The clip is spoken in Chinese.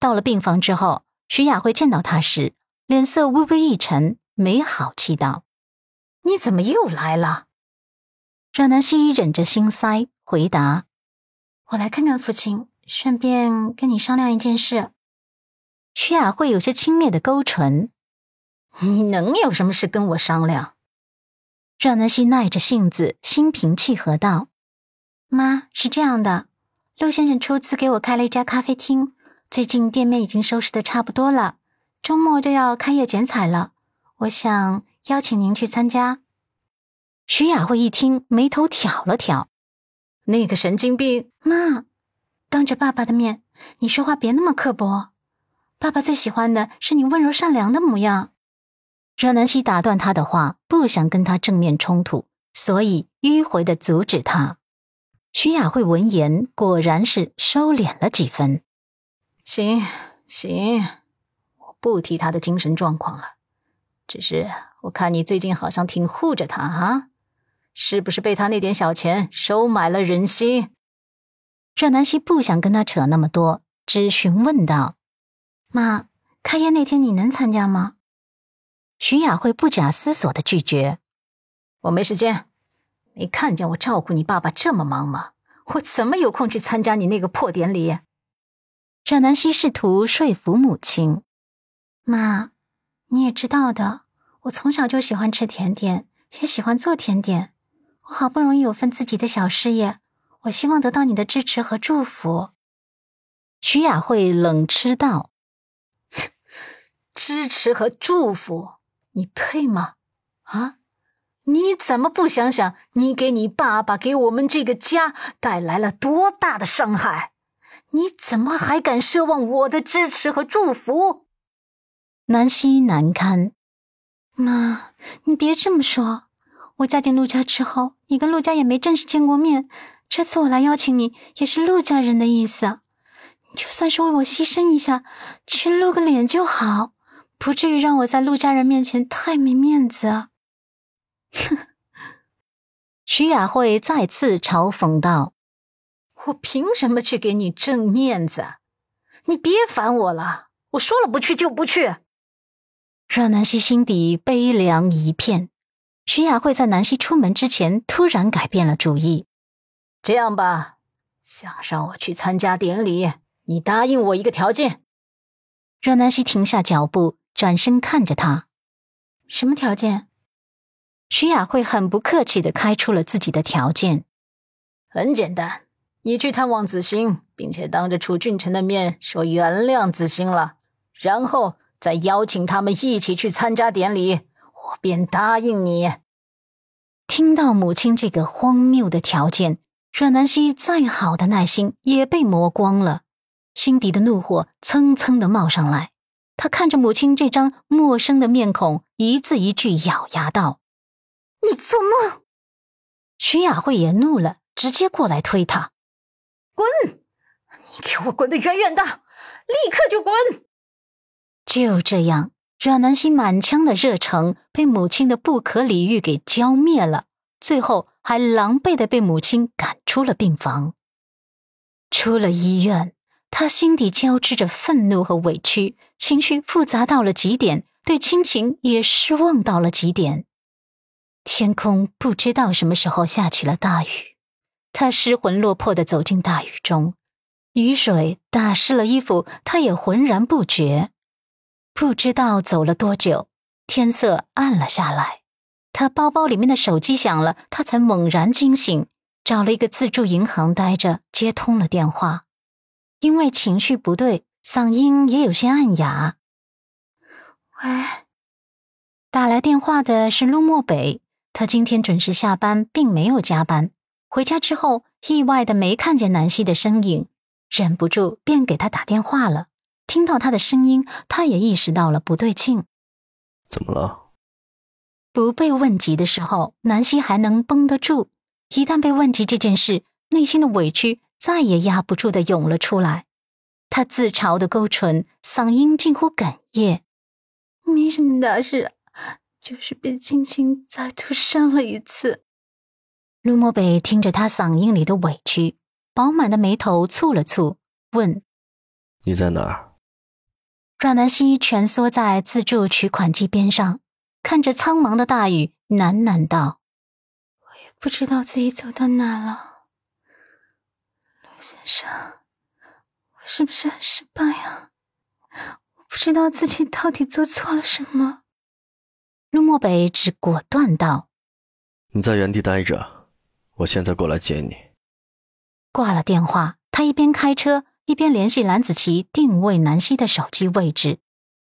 到了病房之后，徐雅慧见到他时，脸色微微一沉，没好气道：“你怎么又来了？”阮南希忍着心塞回答：“我来看看父亲，顺便跟你商量一件事。”徐雅慧有些轻蔑的勾唇：“你能有什么事跟我商量？”阮南希耐着性子，心平气和道：“妈，是这样的，陆先生出资给我开了一家咖啡厅。”最近店面已经收拾的差不多了，周末就要开业剪彩了。我想邀请您去参加。徐雅慧一听，眉头挑了挑。那个神经病妈，当着爸爸的面，你说话别那么刻薄。爸爸最喜欢的是你温柔善良的模样。阮南希打断他的话，不想跟他正面冲突，所以迂回的阻止他。徐雅慧闻言，果然是收敛了几分。行行，我不提他的精神状况了。只是我看你最近好像挺护着他啊，是不是被他那点小钱收买了人心？阮南希不想跟他扯那么多，只询问道：“妈，开业那天你能参加吗？”徐雅慧不假思索的拒绝：“我没时间，没看见我照顾你爸爸这么忙吗？我怎么有空去参加你那个破典礼？”阮南希试图说服母亲：“妈，你也知道的，我从小就喜欢吃甜点，也喜欢做甜点。我好不容易有份自己的小事业，我希望得到你的支持和祝福。”徐雅慧冷嗤道：“支持和祝福，你配吗？啊，你怎么不想想，你给你爸爸、给我们这个家带来了多大的伤害？”你怎么还敢奢望我的支持和祝福？南希难堪，妈，你别这么说。我嫁进陆家之后，你跟陆家也没正式见过面。这次我来邀请你，也是陆家人的意思。就算是为我牺牲一下，去露个脸就好，不至于让我在陆家人面前太没面子。哼！徐雅慧再次嘲讽道。我凭什么去给你挣面子？你别烦我了，我说了不去就不去。让南希心底悲凉一片。徐雅慧在南希出门之前突然改变了主意。这样吧，想让我去参加典礼，你答应我一个条件。让南希停下脚步，转身看着他。什么条件？徐雅慧很不客气的开出了自己的条件。很简单。你去探望子欣，并且当着楚俊臣的面说原谅子欣了，然后再邀请他们一起去参加典礼，我便答应你。听到母亲这个荒谬的条件，阮南希再好的耐心也被磨光了，心底的怒火蹭蹭的冒上来。他看着母亲这张陌生的面孔，一字一句咬牙道：“你做梦！”徐雅慧也怒了，直接过来推他。滚！你给我滚得远远的，立刻就滚！就这样，阮南希满腔的热诚被母亲的不可理喻给浇灭了，最后还狼狈的被母亲赶出了病房。出了医院，他心底交织着愤怒和委屈，情绪复杂到了极点，对亲情也失望到了极点。天空不知道什么时候下起了大雨。他失魂落魄的走进大雨中，雨水打湿了衣服，他也浑然不觉。不知道走了多久，天色暗了下来。他包包里面的手机响了，他才猛然惊醒，找了一个自助银行待着，接通了电话。因为情绪不对，嗓音也有些暗哑。喂，打来电话的是陆漠北，他今天准时下班，并没有加班。回家之后，意外的没看见南希的身影，忍不住便给她打电话了。听到她的声音，他也意识到了不对劲。怎么了？不被问及的时候，南希还能绷得住；一旦被问及这件事，内心的委屈再也压不住的涌了出来。他自嘲的勾唇，嗓音近乎哽咽：“没什么大事，就是被青青再度伤了一次。”陆漠北听着他嗓音里的委屈，饱满的眉头蹙了蹙，问：“你在哪儿？阮南希蜷缩在自助取款机边上，看着苍茫的大雨，喃喃道：“我也不知道自己走到哪了，陆先生，我是不是很失败啊？我不知道自己到底做错了什么。”陆漠北只果断道：“你在原地待着，我现在过来接你。”挂了电话，他一边开车。一边联系蓝子琪定位南希的手机位置。